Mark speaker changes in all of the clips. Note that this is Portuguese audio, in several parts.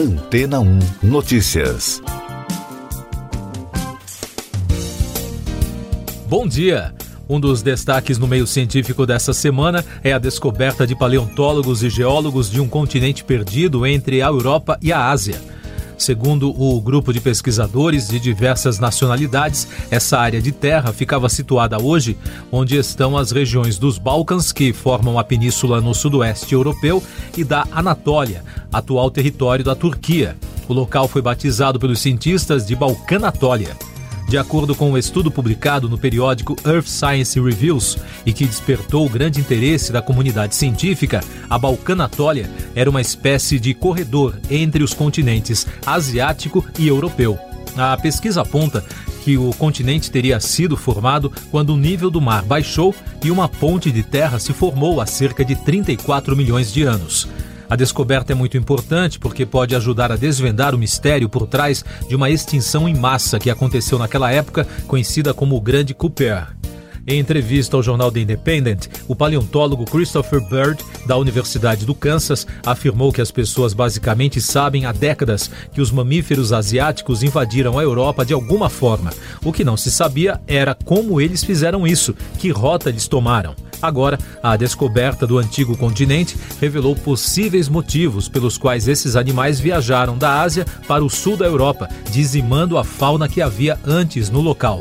Speaker 1: Antena 1 Notícias.
Speaker 2: Bom dia. Um dos destaques no meio científico dessa semana é a descoberta de paleontólogos e geólogos de um continente perdido entre a Europa e a Ásia. Segundo o grupo de pesquisadores de diversas nacionalidades, essa área de terra ficava situada hoje onde estão as regiões dos Balcãs, que formam a península no sudoeste europeu, e da Anatólia, atual território da Turquia. O local foi batizado pelos cientistas de Balcanatólia. De acordo com um estudo publicado no periódico Earth Science Reviews e que despertou grande interesse da comunidade científica, a Balcanatólia era uma espécie de corredor entre os continentes asiático e europeu. A pesquisa aponta que o continente teria sido formado quando o nível do mar baixou e uma ponte de terra se formou há cerca de 34 milhões de anos. A descoberta é muito importante porque pode ajudar a desvendar o mistério por trás de uma extinção em massa que aconteceu naquela época, conhecida como o Grande Cooper. Em entrevista ao jornal The Independent, o paleontólogo Christopher Bird, da Universidade do Kansas, afirmou que as pessoas basicamente sabem há décadas que os mamíferos asiáticos invadiram a Europa de alguma forma. O que não se sabia era como eles fizeram isso, que rota eles tomaram. Agora, a descoberta do antigo continente revelou possíveis motivos pelos quais esses animais viajaram da Ásia para o sul da Europa, dizimando a fauna que havia antes no local.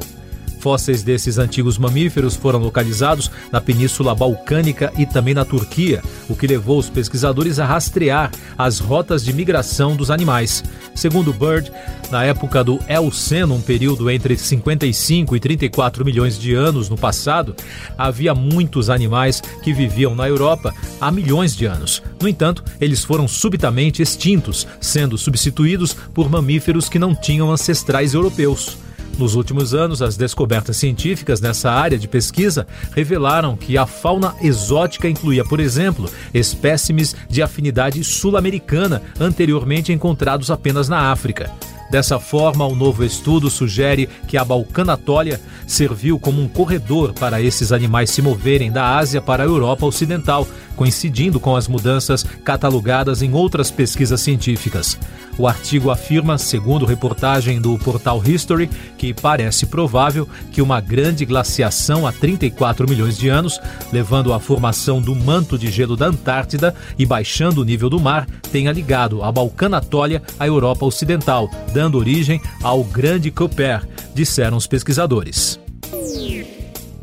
Speaker 2: Fósseis desses antigos mamíferos foram localizados na Península Balcânica e também na Turquia, o que levou os pesquisadores a rastrear as rotas de migração dos animais. Segundo Bird, na época do Eoceno, um período entre 55 e 34 milhões de anos no passado, havia muitos animais que viviam na Europa há milhões de anos. No entanto, eles foram subitamente extintos, sendo substituídos por mamíferos que não tinham ancestrais europeus. Nos últimos anos, as descobertas científicas nessa área de pesquisa revelaram que a fauna exótica incluía, por exemplo, espécimes de afinidade sul-americana anteriormente encontrados apenas na África. Dessa forma, o novo estudo sugere que a Balcanatólia serviu como um corredor para esses animais se moverem da Ásia para a Europa Ocidental, coincidindo com as mudanças catalogadas em outras pesquisas científicas. O artigo afirma, segundo reportagem do portal History, que parece provável que uma grande glaciação há 34 milhões de anos, levando à formação do manto de gelo da Antártida e baixando o nível do mar, tenha ligado a Balcanatólia à Europa Ocidental, dando origem ao Grande Cooper, disseram os pesquisadores.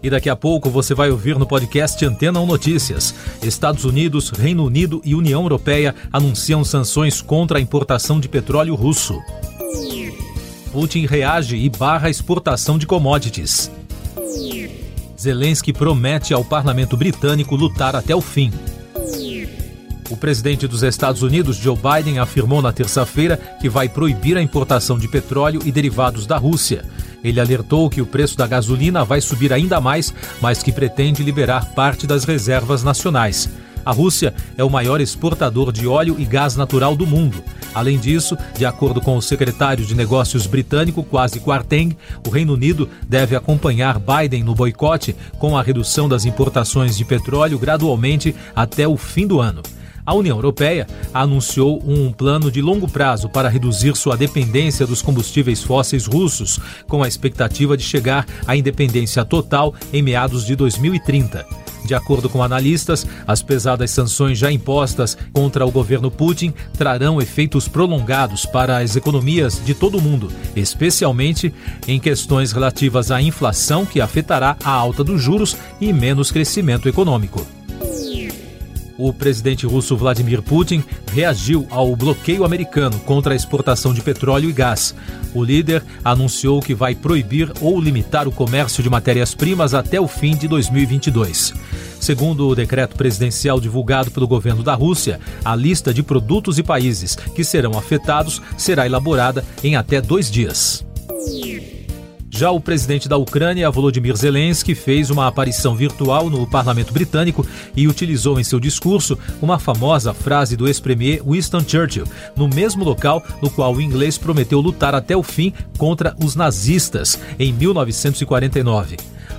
Speaker 2: E daqui a pouco você vai ouvir no podcast Antena 1 Notícias. Estados Unidos, Reino Unido e União Europeia anunciam sanções contra a importação de petróleo russo. Putin reage e barra a exportação de commodities. Zelensky promete ao parlamento britânico lutar até o fim. O presidente dos Estados Unidos, Joe Biden, afirmou na terça-feira que vai proibir a importação de petróleo e derivados da Rússia. Ele alertou que o preço da gasolina vai subir ainda mais, mas que pretende liberar parte das reservas nacionais. A Rússia é o maior exportador de óleo e gás natural do mundo. Além disso, de acordo com o secretário de Negócios britânico Kwasi Kwarteng, o Reino Unido deve acompanhar Biden no boicote com a redução das importações de petróleo gradualmente até o fim do ano. A União Europeia anunciou um plano de longo prazo para reduzir sua dependência dos combustíveis fósseis russos, com a expectativa de chegar à independência total em meados de 2030. De acordo com analistas, as pesadas sanções já impostas contra o governo Putin trarão efeitos prolongados para as economias de todo o mundo, especialmente em questões relativas à inflação, que afetará a alta dos juros e menos crescimento econômico o presidente russo Vladimir Putin reagiu ao bloqueio americano contra a exportação de petróleo e gás. O líder anunciou que vai proibir ou limitar o comércio de matérias-primas até o fim de 2022. Segundo o decreto presidencial divulgado pelo governo da Rússia, a lista de produtos e países que serão afetados será elaborada em até dois dias. Já o presidente da Ucrânia, Volodymyr Zelensky, fez uma aparição virtual no parlamento britânico e utilizou em seu discurso uma famosa frase do ex-premier Winston Churchill, no mesmo local no qual o inglês prometeu lutar até o fim contra os nazistas, em 1949.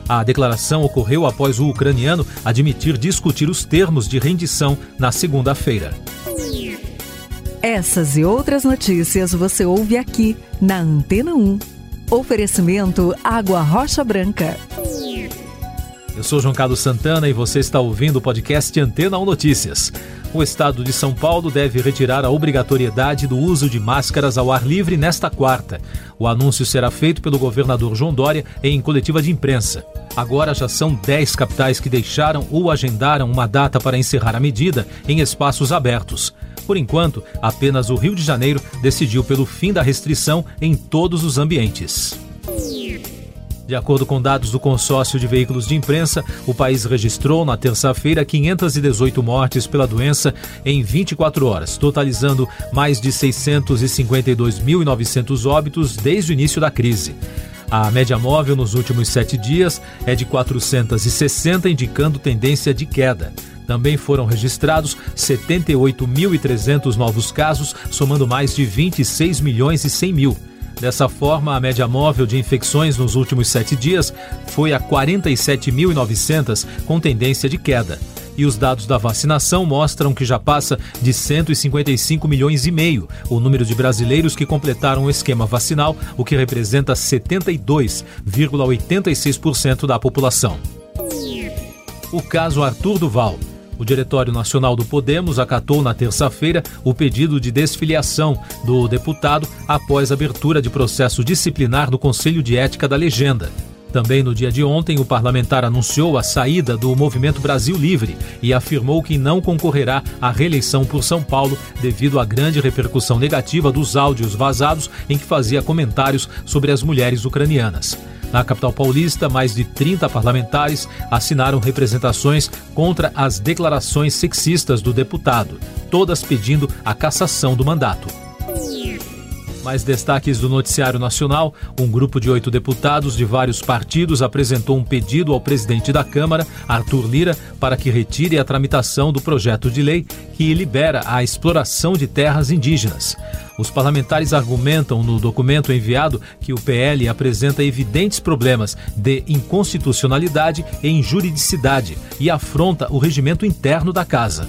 Speaker 2: A declaração ocorreu após o ucraniano admitir discutir os termos de rendição na segunda-feira.
Speaker 3: Essas e outras notícias você ouve aqui na Antena 1. Oferecimento Água Rocha Branca.
Speaker 2: Eu sou João Carlos Santana e você está ouvindo o podcast Antena 1 Notícias. O estado de São Paulo deve retirar a obrigatoriedade do uso de máscaras ao ar livre nesta quarta. O anúncio será feito pelo governador João Dória em coletiva de imprensa. Agora já são 10 capitais que deixaram ou agendaram uma data para encerrar a medida em espaços abertos. Por enquanto, apenas o Rio de Janeiro decidiu pelo fim da restrição em todos os ambientes. De acordo com dados do consórcio de veículos de imprensa, o país registrou na terça-feira 518 mortes pela doença em 24 horas, totalizando mais de 652.900 óbitos desde o início da crise. A média móvel nos últimos sete dias é de 460, indicando tendência de queda. Também foram registrados 78.300 novos casos, somando mais de 26 milhões e 100 mil. Dessa forma, a média móvel de infecções nos últimos sete dias foi a 47.900, com tendência de queda. E os dados da vacinação mostram que já passa de 155 milhões e meio o número de brasileiros que completaram o esquema vacinal, o que representa 72,86% da população. O caso Arthur Duval. O Diretório Nacional do Podemos acatou na terça-feira o pedido de desfiliação do deputado após abertura de processo disciplinar no Conselho de Ética da Legenda. Também no dia de ontem, o parlamentar anunciou a saída do Movimento Brasil Livre e afirmou que não concorrerá à reeleição por São Paulo devido à grande repercussão negativa dos áudios vazados em que fazia comentários sobre as mulheres ucranianas. Na capital paulista, mais de 30 parlamentares assinaram representações contra as declarações sexistas do deputado, todas pedindo a cassação do mandato. Mais destaques do Noticiário Nacional: um grupo de oito deputados de vários partidos apresentou um pedido ao presidente da Câmara, Arthur Lira, para que retire a tramitação do projeto de lei que libera a exploração de terras indígenas. Os parlamentares argumentam no documento enviado que o PL apresenta evidentes problemas de inconstitucionalidade e injuridicidade e afronta o regimento interno da Casa.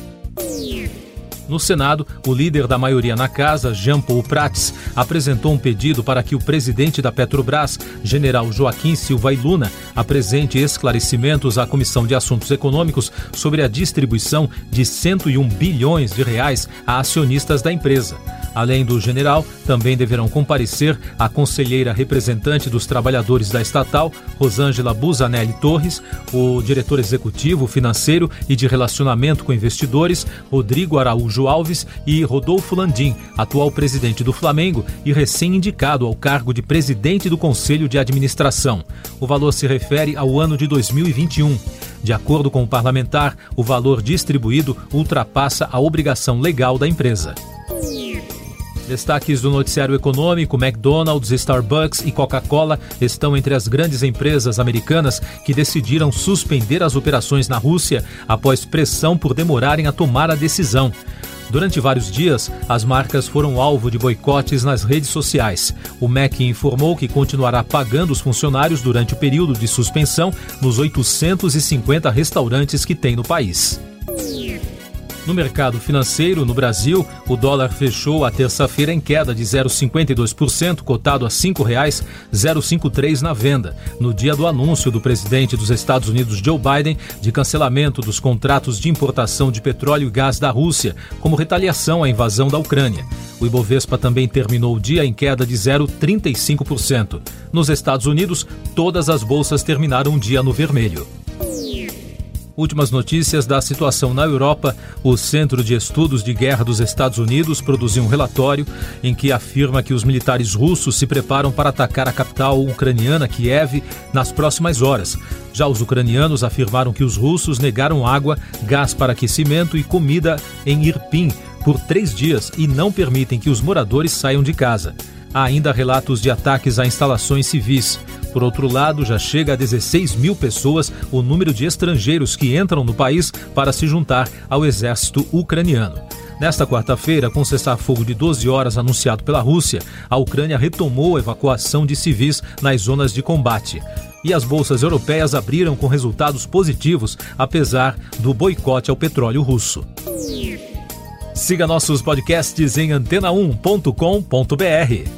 Speaker 2: No Senado, o líder da maioria na casa, Jean Paul Prats, apresentou um pedido para que o presidente da Petrobras, general Joaquim Silva e Luna, apresente esclarecimentos à Comissão de Assuntos Econômicos sobre a distribuição de 101 bilhões de reais a acionistas da empresa. Além do general, também deverão comparecer a conselheira representante dos trabalhadores da estatal, Rosângela Busanelli Torres, o diretor executivo financeiro e de relacionamento com investidores, Rodrigo Araújo Alves e Rodolfo Landim, atual presidente do Flamengo e recém-indicado ao cargo de presidente do Conselho de Administração. O valor se refere ao ano de 2021. De acordo com o parlamentar, o valor distribuído ultrapassa a obrigação legal da empresa. Destaques do noticiário econômico: McDonald's, Starbucks e Coca-Cola estão entre as grandes empresas americanas que decidiram suspender as operações na Rússia após pressão por demorarem a tomar a decisão. Durante vários dias, as marcas foram alvo de boicotes nas redes sociais. O MEC informou que continuará pagando os funcionários durante o período de suspensão nos 850 restaurantes que tem no país. No mercado financeiro, no Brasil, o dólar fechou a terça-feira em queda de 0,52%, cotado a R$ 5,053 na venda, no dia do anúncio do presidente dos Estados Unidos, Joe Biden, de cancelamento dos contratos de importação de petróleo e gás da Rússia, como retaliação à invasão da Ucrânia. O Ibovespa também terminou o dia em queda de 0,35%. Nos Estados Unidos, todas as bolsas terminaram o dia no vermelho. Últimas notícias da situação na Europa. O Centro de Estudos de Guerra dos Estados Unidos produziu um relatório em que afirma que os militares russos se preparam para atacar a capital ucraniana, Kiev, nas próximas horas. Já os ucranianos afirmaram que os russos negaram água, gás para aquecimento e comida em Irpin por três dias e não permitem que os moradores saiam de casa. Há ainda relatos de ataques a instalações civis. Por outro lado, já chega a 16 mil pessoas o número de estrangeiros que entram no país para se juntar ao exército ucraniano. Nesta quarta-feira, com cessar-fogo de 12 horas anunciado pela Rússia, a Ucrânia retomou a evacuação de civis nas zonas de combate. E as bolsas europeias abriram com resultados positivos, apesar do boicote ao petróleo russo. Siga nossos podcasts em antena1.com.br.